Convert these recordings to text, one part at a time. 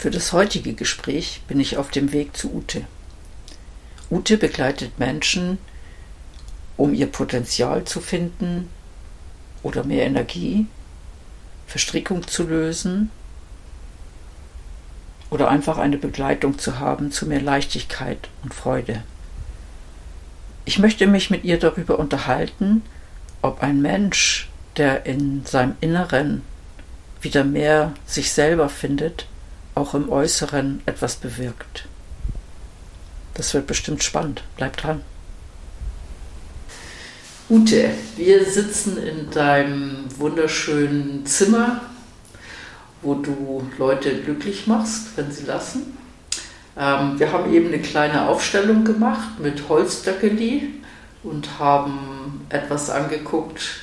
Für das heutige Gespräch bin ich auf dem Weg zu Ute. Ute begleitet Menschen, um ihr Potenzial zu finden oder mehr Energie, Verstrickung zu lösen oder einfach eine Begleitung zu haben zu mehr Leichtigkeit und Freude. Ich möchte mich mit ihr darüber unterhalten, ob ein Mensch, der in seinem Inneren wieder mehr sich selber findet, auch im Äußeren etwas bewirkt. Das wird bestimmt spannend. Bleib dran. Ute, wir sitzen in deinem wunderschönen Zimmer, wo du Leute glücklich machst, wenn sie lassen. Ähm, wir haben eben eine kleine Aufstellung gemacht mit Holzdöckeli und haben etwas angeguckt,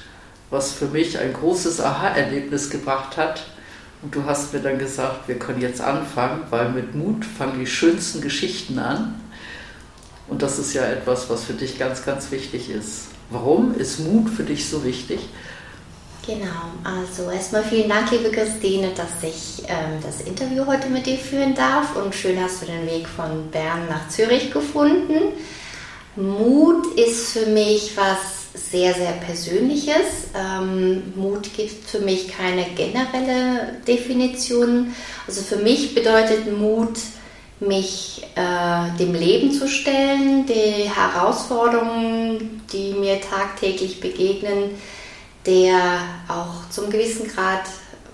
was für mich ein großes Aha-Erlebnis gebracht hat und du hast mir dann gesagt, wir können jetzt anfangen, weil mit Mut fangen die schönsten Geschichten an. Und das ist ja etwas, was für dich ganz, ganz wichtig ist. Warum ist Mut für dich so wichtig? Genau, also erstmal vielen Dank, liebe Christine, dass ich ähm, das Interview heute mit dir führen darf und schön hast du den Weg von Bern nach Zürich gefunden. Mut ist für mich was sehr, sehr Persönliches. Ähm, Mut gibt für mich keine generelle Definition. Also für mich bedeutet Mut, mich äh, dem Leben zu stellen, die Herausforderungen, die mir tagtäglich begegnen, der auch zum gewissen Grad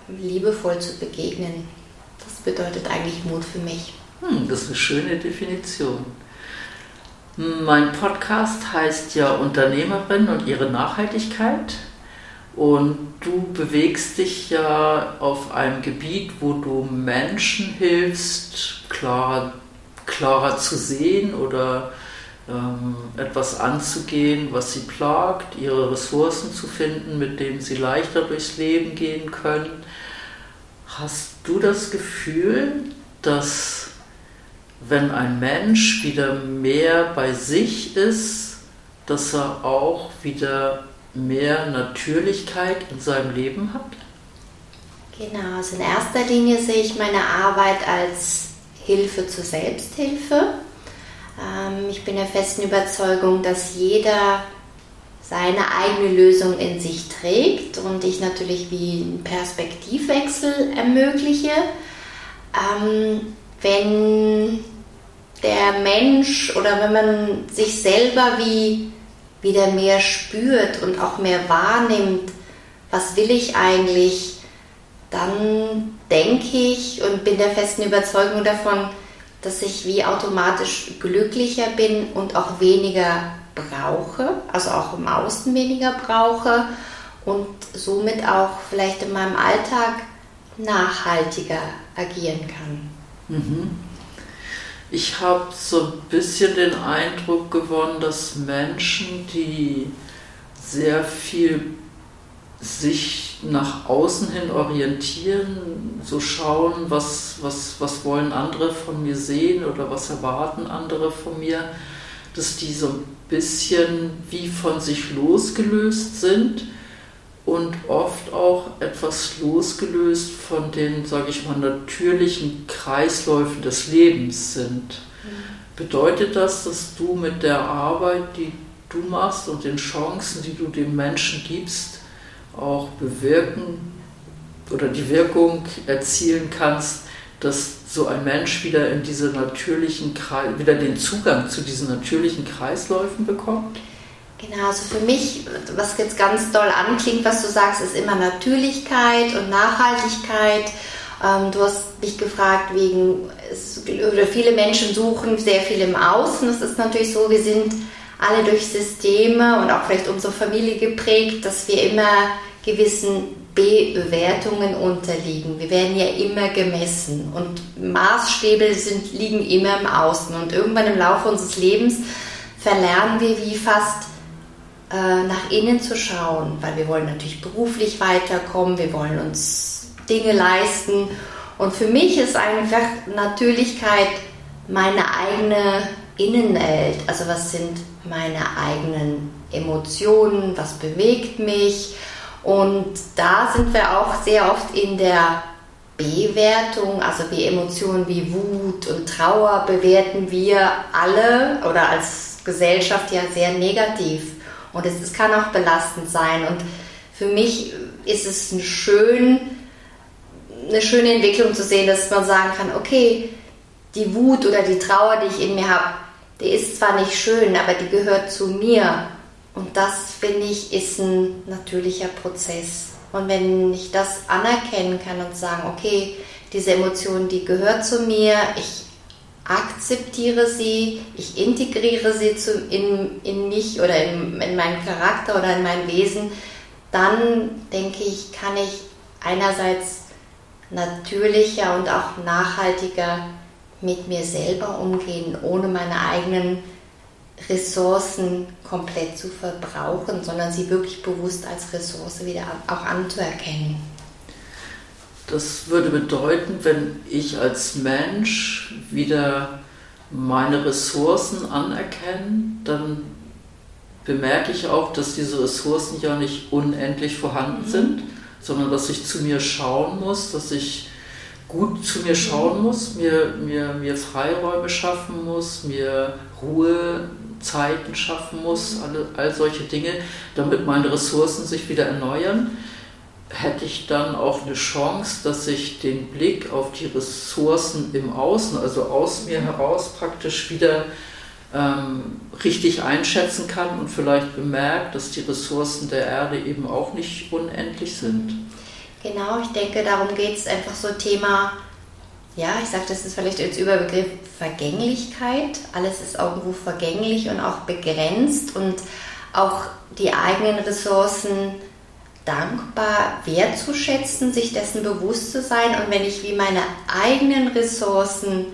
liebevoll zu begegnen. Das bedeutet eigentlich Mut für mich. Hm, das ist eine schöne Definition. Mein Podcast heißt ja Unternehmerin und ihre Nachhaltigkeit. Und du bewegst dich ja auf einem Gebiet, wo du Menschen hilfst, klar, klarer zu sehen oder ähm, etwas anzugehen, was sie plagt, ihre Ressourcen zu finden, mit denen sie leichter durchs Leben gehen können. Hast du das Gefühl, dass wenn ein Mensch wieder mehr bei sich ist, dass er auch wieder mehr Natürlichkeit in seinem Leben hat? Genau, also in erster Linie sehe ich meine Arbeit als Hilfe zur Selbsthilfe. Ähm, ich bin der festen Überzeugung, dass jeder seine eigene Lösung in sich trägt und ich natürlich wie einen Perspektivwechsel ermögliche. Ähm, wenn der Mensch oder wenn man sich selber wie wieder mehr spürt und auch mehr wahrnimmt, was will ich eigentlich, dann denke ich und bin der festen Überzeugung davon, dass ich wie automatisch glücklicher bin und auch weniger brauche, also auch im Außen weniger brauche und somit auch vielleicht in meinem Alltag nachhaltiger agieren kann. Mhm. Ich habe so ein bisschen den Eindruck gewonnen, dass Menschen, die sehr viel sich nach außen hin orientieren, so schauen, was, was, was wollen andere von mir sehen oder was erwarten andere von mir, dass die so ein bisschen wie von sich losgelöst sind und oft auch etwas losgelöst von den, sage ich mal, natürlichen Kreisläufen des Lebens sind. Mhm. Bedeutet das, dass du mit der Arbeit, die du machst und den Chancen, die du dem Menschen gibst, auch bewirken oder die Wirkung erzielen kannst, dass so ein Mensch wieder in diese natürlichen wieder den Zugang zu diesen natürlichen Kreisläufen bekommt? Genau, also für mich, was jetzt ganz doll anklingt, was du sagst, ist immer Natürlichkeit und Nachhaltigkeit. Ähm, du hast mich gefragt, wegen, oder viele Menschen suchen sehr viel im Außen. Es ist natürlich so, wir sind alle durch Systeme und auch vielleicht unsere Familie geprägt, dass wir immer gewissen Bewertungen unterliegen. Wir werden ja immer gemessen und Maßstäbe sind, liegen immer im Außen. Und irgendwann im Laufe unseres Lebens verlernen wir wie fast äh, nach innen zu schauen, weil wir wollen natürlich beruflich weiterkommen, wir wollen uns Dinge leisten. Und für mich ist einfach Natürlichkeit meine eigene Innenwelt. Also was sind meine eigenen Emotionen, was bewegt mich. Und da sind wir auch sehr oft in der Bewertung, also wie Emotionen wie Wut und Trauer bewerten wir alle oder als Gesellschaft ja sehr negativ. Und es, es kann auch belastend sein. Und für mich ist es ein schön, eine schöne Entwicklung zu sehen, dass man sagen kann, okay, die Wut oder die Trauer, die ich in mir habe, die ist zwar nicht schön, aber die gehört zu mir. Und das, finde ich, ist ein natürlicher Prozess. Und wenn ich das anerkennen kann und sagen, okay, diese Emotion, die gehört zu mir, ich akzeptiere sie, ich integriere sie zu, in, in mich oder in, in meinen Charakter oder in mein Wesen, dann denke ich, kann ich einerseits natürlicher und auch nachhaltiger mit mir selber umgehen, ohne meine eigenen Ressourcen komplett zu verbrauchen, sondern sie wirklich bewusst als Ressource wieder auch anzuerkennen. Das würde bedeuten, wenn ich als Mensch wieder meine Ressourcen anerkenne, dann bemerke ich auch, dass diese Ressourcen ja nicht unendlich vorhanden mhm. sind, sondern dass ich zu mir schauen muss, dass ich gut zu mir schauen muss, mir, mir, mir Freiräume schaffen muss, mir Ruhezeiten schaffen muss, alle, all solche Dinge, damit meine Ressourcen sich wieder erneuern, hätte ich dann auch eine Chance, dass ich den Blick auf die Ressourcen im Außen, also aus mir heraus praktisch wieder ähm, richtig einschätzen kann und vielleicht bemerkt, dass die Ressourcen der Erde eben auch nicht unendlich sind. Genau, ich denke, darum geht es einfach so Thema, ja, ich sage, das ist vielleicht als Überbegriff Vergänglichkeit. Alles ist irgendwo vergänglich und auch begrenzt und auch die eigenen Ressourcen dankbar wertzuschätzen, sich dessen bewusst zu sein. Und wenn ich wie meine eigenen Ressourcen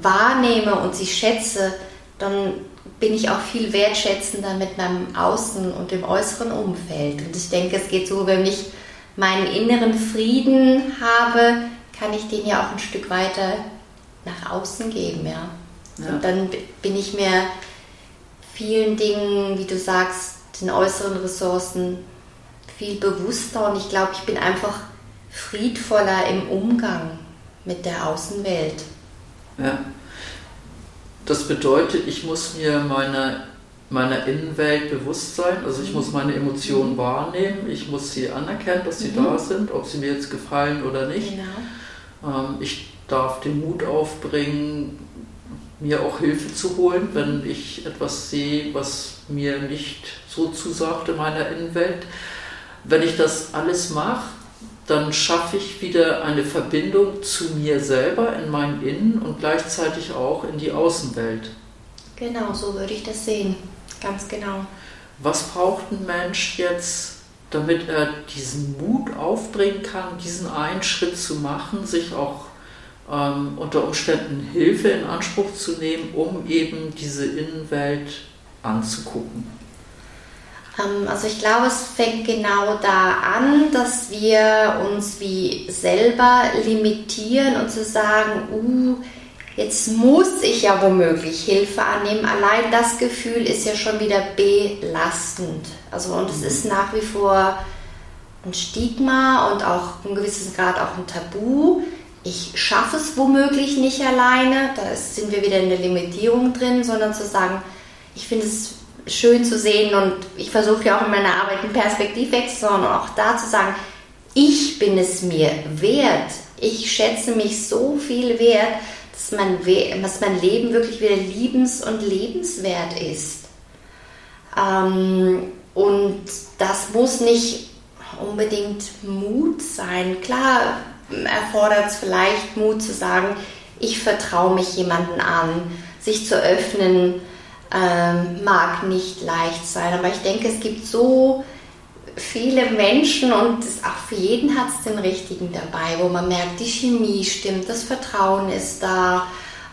wahrnehme und sie schätze, dann bin ich auch viel wertschätzender mit meinem Außen und dem äußeren Umfeld. Und ich denke, es geht so, wenn ich meinen inneren Frieden habe, kann ich den ja auch ein Stück weiter nach außen geben, ja. ja. Und dann bin ich mir vielen Dingen, wie du sagst, den äußeren Ressourcen viel bewusster und ich glaube, ich bin einfach friedvoller im Umgang mit der Außenwelt. Ja. Das bedeutet, ich muss mir meiner meiner Innenwelt bewusst sein. Also ich muss mhm. meine Emotionen wahrnehmen, ich muss sie anerkennen, dass sie mhm. da sind, ob sie mir jetzt gefallen oder nicht. Genau. Ähm, ich darf den Mut aufbringen, mir auch Hilfe zu holen, wenn ich etwas sehe, was mir nicht so zusagt in meiner Innenwelt. Wenn ich das alles mache, dann schaffe ich wieder eine Verbindung zu mir selber in meinem Innen und gleichzeitig auch in die Außenwelt. Genau, so würde ich das sehen. Ganz genau. Was braucht ein Mensch jetzt, damit er diesen Mut aufbringen kann, diesen einen Schritt zu machen, sich auch ähm, unter Umständen Hilfe in Anspruch zu nehmen, um eben diese Innenwelt anzugucken? Ähm, also ich glaube, es fängt genau da an, dass wir uns wie selber limitieren und zu sagen, uh, Jetzt muss ich ja womöglich Hilfe annehmen. Allein das Gefühl ist ja schon wieder belastend. Also und es mhm. ist nach wie vor ein Stigma und auch ein gewisses Grad auch ein Tabu. Ich schaffe es womöglich nicht alleine, da sind wir wieder in der Limitierung drin, sondern zu sagen, ich finde es schön zu sehen und ich versuche ja auch in meiner Arbeit einen Perspektivwechsel, sondern auch da zu sagen, ich bin es mir wert. Ich schätze mich so viel wert, dass mein, dass mein Leben wirklich wieder liebens- und lebenswert ist. Ähm, und das muss nicht unbedingt Mut sein. Klar erfordert es vielleicht Mut zu sagen, ich vertraue mich jemanden an, sich zu öffnen, ähm, mag nicht leicht sein. Aber ich denke, es gibt so viele Menschen und auch für jeden hat es den richtigen dabei, wo man merkt, die Chemie stimmt, das Vertrauen ist da.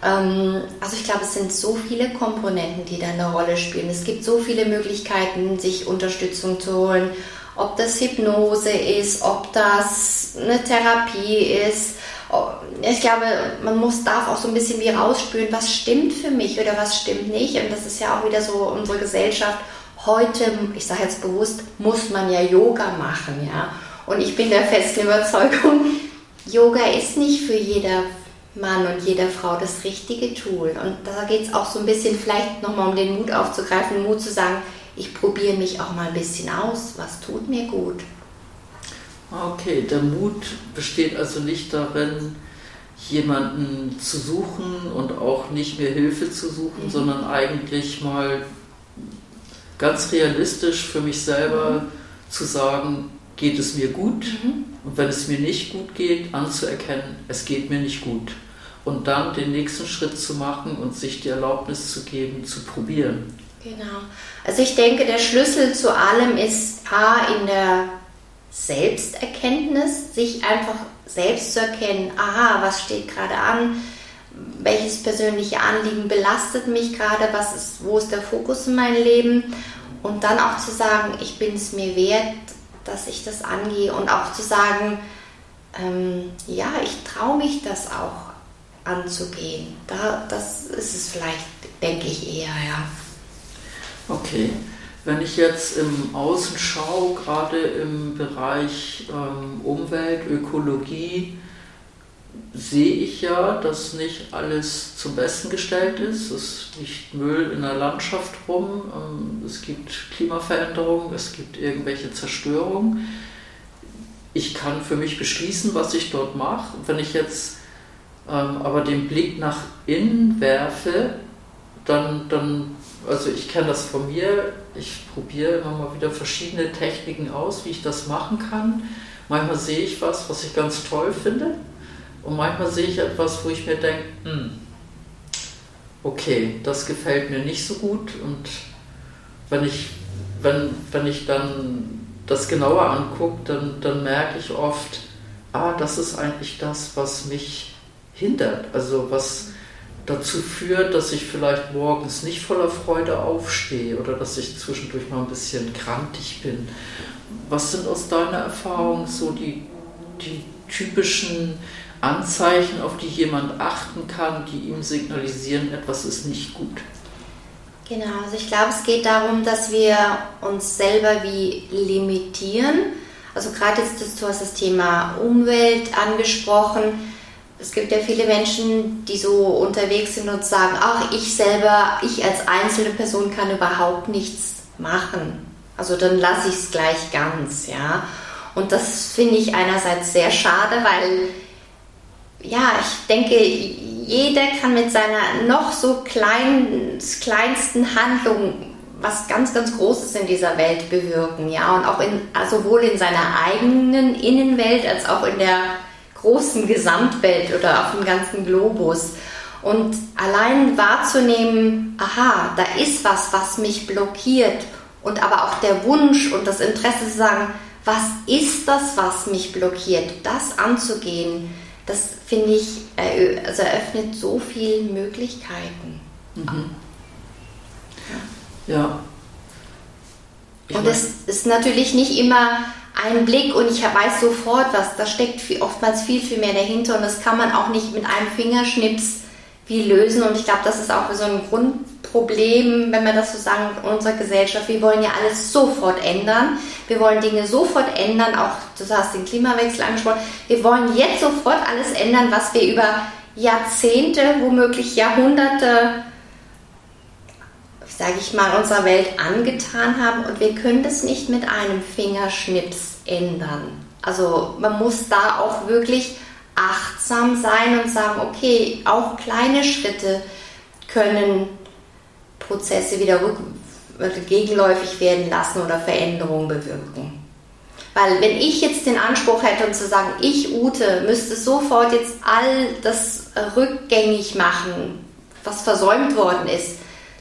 Ähm, also ich glaube, es sind so viele Komponenten, die da eine Rolle spielen. Es gibt so viele Möglichkeiten, sich Unterstützung zu holen. Ob das Hypnose ist, ob das eine Therapie ist. Ich glaube, man muss, darf auch so ein bisschen wie rausspüren, was stimmt für mich oder was stimmt nicht. Und das ist ja auch wieder so unsere Gesellschaft heute, ich sage jetzt bewusst, muss man ja Yoga machen, ja. Und ich bin der festen Überzeugung, Yoga ist nicht für jeder Mann und jeder Frau das richtige Tool. Und da geht es auch so ein bisschen vielleicht nochmal um den Mut aufzugreifen, Mut zu sagen, ich probiere mich auch mal ein bisschen aus, was tut mir gut. Okay, der Mut besteht also nicht darin, jemanden zu suchen und auch nicht mehr Hilfe zu suchen, mhm. sondern eigentlich mal ganz realistisch für mich selber mhm. zu sagen, geht es mir gut? Mhm. Und wenn es mir nicht gut geht, anzuerkennen, es geht mir nicht gut. Und dann den nächsten Schritt zu machen und sich die Erlaubnis zu geben, zu probieren. Genau. Also ich denke, der Schlüssel zu allem ist A in der Selbsterkenntnis, sich einfach selbst zu erkennen, aha, was steht gerade an, welches persönliche Anliegen belastet mich gerade, was ist, wo ist der Fokus in meinem Leben und dann auch zu sagen, ich bin es mir wert, dass ich das angehe und auch zu sagen, ähm, ja, ich traue mich das auch anzugehen. Da, das ist es vielleicht, denke ich eher, ja. Okay. Wenn ich jetzt im Außen schaue, gerade im Bereich ähm, Umwelt, Ökologie, sehe ich ja, dass nicht alles zum Besten gestellt ist. Es liegt Müll in der Landschaft rum, ähm, es gibt Klimaveränderungen, es gibt irgendwelche Zerstörungen. Ich kann für mich beschließen, was ich dort mache. Wenn ich jetzt ähm, aber den Blick nach innen werfe, dann, dann also ich kenne das von mir, ich probiere immer mal wieder verschiedene Techniken aus, wie ich das machen kann. Manchmal sehe ich was, was ich ganz toll finde und manchmal sehe ich etwas, wo ich mir denke, hm, okay, das gefällt mir nicht so gut. Und wenn ich, wenn, wenn ich dann das genauer angucke, dann, dann merke ich oft, ah, das ist eigentlich das, was mich hindert. Also was dazu führt, dass ich vielleicht morgens nicht voller Freude aufstehe oder dass ich zwischendurch mal ein bisschen krantig bin. Was sind aus deiner Erfahrung so die, die typischen Anzeichen, auf die jemand achten kann, die ihm signalisieren, etwas ist nicht gut. Genau, also ich glaube, es geht darum, dass wir uns selber wie limitieren. Also gerade jetzt, du hast das Thema Umwelt angesprochen. Es gibt ja viele Menschen, die so unterwegs sind und sagen, ach, ich selber, ich als einzelne Person kann überhaupt nichts machen. Also dann lasse ich es gleich ganz, ja. Und das finde ich einerseits sehr schade, weil ja, ich denke, jeder kann mit seiner noch so kleinen, kleinsten Handlung was ganz, ganz Großes in dieser Welt bewirken, ja, und auch in, sowohl in seiner eigenen Innenwelt als auch in der großen Gesamtwelt oder auf dem ganzen Globus. Und allein wahrzunehmen, aha, da ist was, was mich blockiert und aber auch der Wunsch und das Interesse zu sagen, was ist das, was mich blockiert, das anzugehen, das finde ich, also eröffnet so viele Möglichkeiten. Mhm. Ja. Ich und es ist natürlich nicht immer ein Blick und ich weiß sofort was, da steckt viel, oftmals viel, viel mehr dahinter und das kann man auch nicht mit einem Fingerschnips wie lösen und ich glaube, das ist auch so ein Grundproblem, wenn man das so sagen, in unserer Gesellschaft. Wir wollen ja alles sofort ändern. Wir wollen Dinge sofort ändern, auch du hast den Klimawechsel angesprochen. Wir wollen jetzt sofort alles ändern, was wir über Jahrzehnte, womöglich Jahrhunderte, sage ich mal, unserer Welt angetan haben und wir können das nicht mit einem Fingerschnips ändern. Also man muss da auch wirklich achtsam sein und sagen, okay, auch kleine Schritte können Prozesse wieder gegenläufig werden lassen oder Veränderungen bewirken. Weil wenn ich jetzt den Anspruch hätte und zu sagen, ich Ute müsste sofort jetzt all das rückgängig machen, was versäumt worden ist,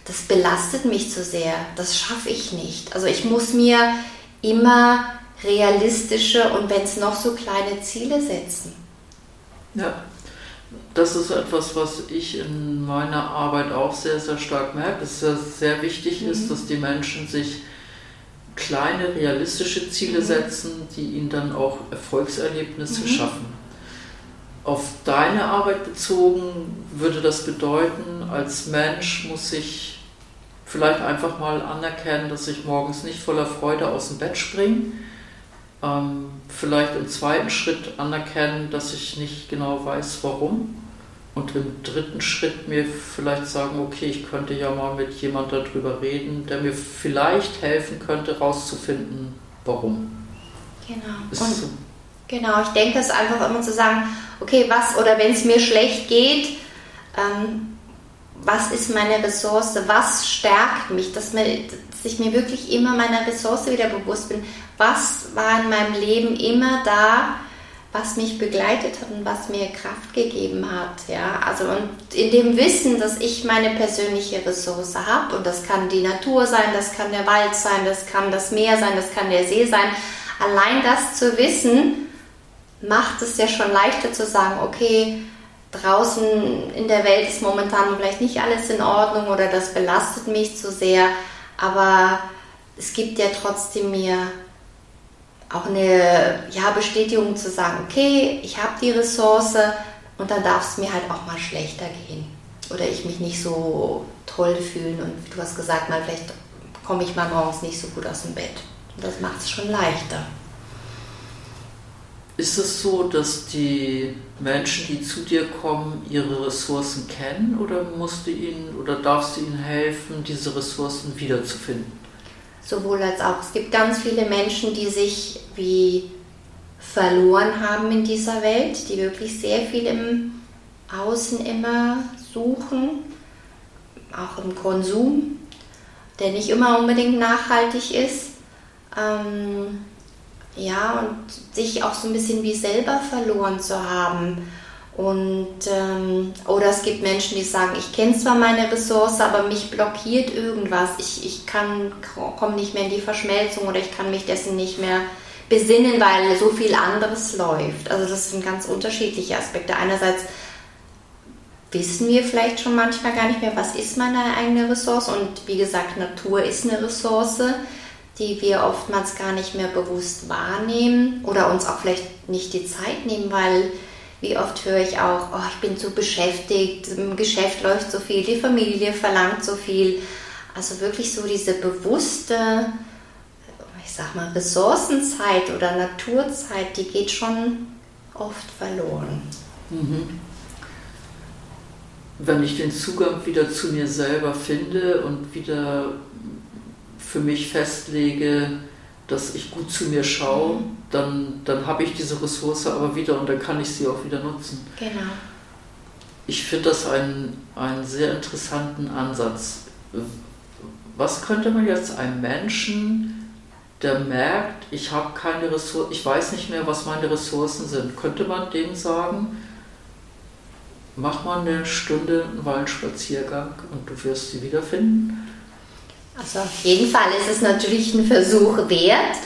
das belastet mich zu sehr. Das schaffe ich nicht. Also ich muss mir immer realistische und wenn es noch so kleine Ziele setzen. Ja, das ist etwas, was ich in meiner Arbeit auch sehr, sehr stark merke, dass es sehr wichtig mhm. ist, dass die Menschen sich kleine realistische Ziele mhm. setzen, die ihnen dann auch Erfolgserlebnisse mhm. schaffen. Auf deine Arbeit bezogen würde das bedeuten, als Mensch muss ich vielleicht einfach mal anerkennen, dass ich morgens nicht voller Freude aus dem Bett springe. Ähm, vielleicht im zweiten Schritt anerkennen, dass ich nicht genau weiß, warum. Und im dritten Schritt mir vielleicht sagen, okay, ich könnte ja mal mit jemand darüber reden, der mir vielleicht helfen könnte, herauszufinden, warum. Genau. Ist so. Genau, ich denke es einfach immer zu sagen, okay, was oder wenn es mir schlecht geht, ähm, was ist meine Ressource, was stärkt mich, dass, mir, dass ich mir wirklich immer meiner Ressource wieder bewusst bin, was war in meinem Leben immer da, was mich begleitet hat und was mir Kraft gegeben hat. Ja? Also und in dem Wissen, dass ich meine persönliche Ressource habe, und das kann die Natur sein, das kann der Wald sein, das kann das Meer sein, das kann der See sein, allein das zu wissen, macht es ja schon leichter zu sagen, okay, draußen in der Welt ist momentan vielleicht nicht alles in Ordnung oder das belastet mich zu sehr, aber es gibt ja trotzdem mir auch eine ja, Bestätigung zu sagen, okay, ich habe die Ressource und dann darf es mir halt auch mal schlechter gehen oder ich mich nicht so toll fühlen und du hast gesagt, mal vielleicht komme ich mal morgens nicht so gut aus dem Bett. Und das macht es schon leichter. Ist es so, dass die Menschen, die zu dir kommen, ihre Ressourcen kennen oder musst du ihnen oder darfst du ihnen helfen, diese Ressourcen wiederzufinden? Sowohl als auch. Es gibt ganz viele Menschen, die sich wie verloren haben in dieser Welt, die wirklich sehr viel im Außen immer suchen, auch im Konsum, der nicht immer unbedingt nachhaltig ist. Ähm, ja, und sich auch so ein bisschen wie selber verloren zu haben. Und, ähm, oder es gibt Menschen, die sagen, ich kenne zwar meine Ressource, aber mich blockiert irgendwas. Ich, ich kann, komme nicht mehr in die Verschmelzung oder ich kann mich dessen nicht mehr besinnen, weil so viel anderes läuft. Also das sind ganz unterschiedliche Aspekte. Einerseits wissen wir vielleicht schon manchmal gar nicht mehr, was ist meine eigene Ressource. Und wie gesagt, Natur ist eine Ressource die wir oftmals gar nicht mehr bewusst wahrnehmen oder uns auch vielleicht nicht die Zeit nehmen, weil wie oft höre ich auch, oh, ich bin zu beschäftigt, im Geschäft läuft so viel, die Familie verlangt so viel. Also wirklich so diese bewusste, ich sag mal, Ressourcenzeit oder Naturzeit, die geht schon oft verloren. Mhm. Wenn ich den Zugang wieder zu mir selber finde und wieder für mich festlege, dass ich gut zu mir schaue, mhm. dann, dann habe ich diese Ressource aber wieder und dann kann ich sie auch wieder nutzen. Genau. Ich finde das einen, einen sehr interessanten Ansatz. Was könnte man jetzt einem Menschen, der merkt, ich habe keine Ressourcen, ich weiß nicht mehr, was meine Ressourcen sind, könnte man dem sagen, mach mal eine Stunde einen Waldspaziergang und du wirst sie wiederfinden? Also auf jeden Fall ist es natürlich ein Versuch wert.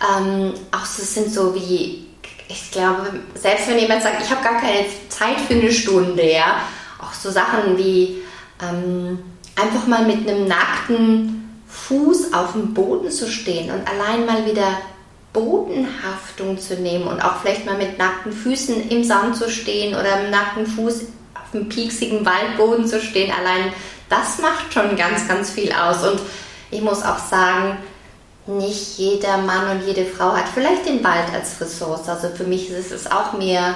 Ähm, auch so sind so wie, ich glaube, selbst wenn jemand sagt, ich habe gar keine Zeit für eine Stunde, ja, auch so Sachen wie ähm, einfach mal mit einem nackten Fuß auf dem Boden zu stehen und allein mal wieder Bodenhaftung zu nehmen und auch vielleicht mal mit nackten Füßen im Sand zu stehen oder mit nackten Fuß auf dem pieksigen Waldboden zu stehen, allein das macht schon ganz, ganz viel aus. Und ich muss auch sagen, nicht jeder Mann und jede Frau hat vielleicht den Wald als Ressource. Also für mich ist es auch mehr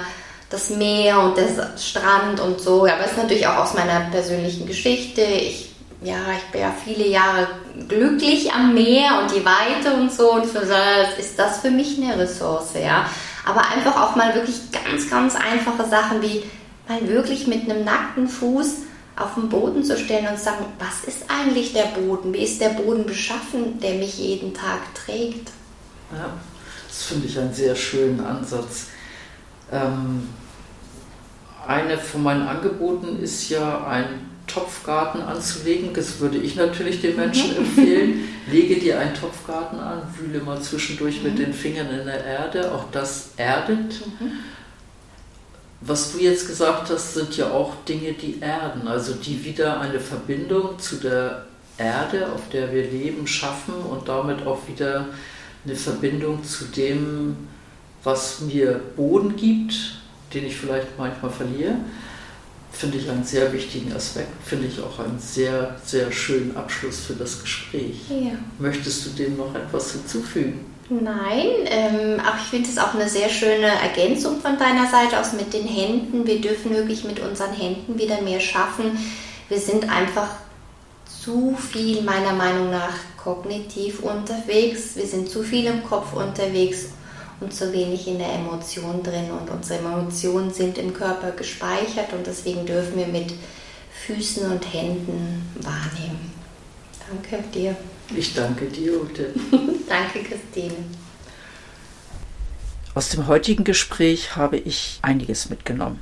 das Meer und der Strand und so. Aber es ist natürlich auch aus meiner persönlichen Geschichte. Ich, ja, ich bin ja viele Jahre glücklich am Meer und die Weite und so. Und für das ist das für mich eine Ressource, ja. Aber einfach auch mal wirklich ganz, ganz einfache Sachen wie mal wirklich mit einem nackten Fuß auf den Boden zu stellen und sagen, was ist eigentlich der Boden? Wie ist der Boden beschaffen, der mich jeden Tag trägt? Ja, das finde ich einen sehr schönen Ansatz. Ähm, eine von meinen Angeboten ist ja ein Topfgarten anzulegen. Das würde ich natürlich den Menschen mhm. empfehlen. Lege dir einen Topfgarten an, wühle mal zwischendurch mhm. mit den Fingern in der Erde. Auch das erdet. Mhm. Was du jetzt gesagt hast, sind ja auch Dinge, die erden, also die wieder eine Verbindung zu der Erde, auf der wir leben, schaffen und damit auch wieder eine Verbindung zu dem, was mir Boden gibt, den ich vielleicht manchmal verliere, finde ich einen sehr wichtigen Aspekt, finde ich auch einen sehr, sehr schönen Abschluss für das Gespräch. Ja. Möchtest du dem noch etwas hinzufügen? Nein, ähm, aber ich finde es auch eine sehr schöne Ergänzung von deiner Seite aus mit den Händen. Wir dürfen wirklich mit unseren Händen wieder mehr schaffen. Wir sind einfach zu viel meiner Meinung nach kognitiv unterwegs. Wir sind zu viel im Kopf unterwegs und zu wenig in der Emotion drin. Und unsere Emotionen sind im Körper gespeichert und deswegen dürfen wir mit Füßen und Händen wahrnehmen. Danke dir. Ich danke dir, Ute. danke, Christine. Aus dem heutigen Gespräch habe ich einiges mitgenommen.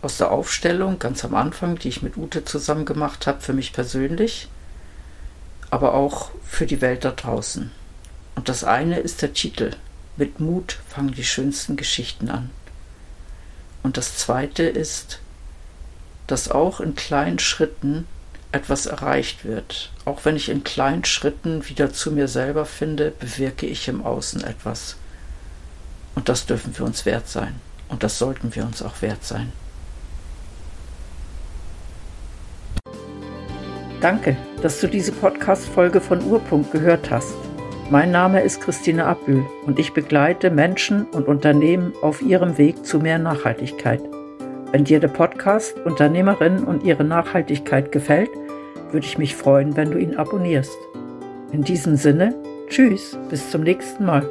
Aus der Aufstellung ganz am Anfang, die ich mit Ute zusammen gemacht habe, für mich persönlich, aber auch für die Welt da draußen. Und das eine ist der Titel, mit Mut fangen die schönsten Geschichten an. Und das Zweite ist, dass auch in kleinen Schritten etwas erreicht wird. Auch wenn ich in kleinen Schritten wieder zu mir selber finde, bewirke ich im Außen etwas. Und das dürfen wir uns wert sein. Und das sollten wir uns auch wert sein. Danke, dass du diese Podcast-Folge von Urpunkt gehört hast. Mein Name ist Christine Abbühl und ich begleite Menschen und Unternehmen auf ihrem Weg zu mehr Nachhaltigkeit. Wenn dir der Podcast Unternehmerin und ihre Nachhaltigkeit gefällt, würde ich mich freuen, wenn du ihn abonnierst. In diesem Sinne, tschüss, bis zum nächsten Mal.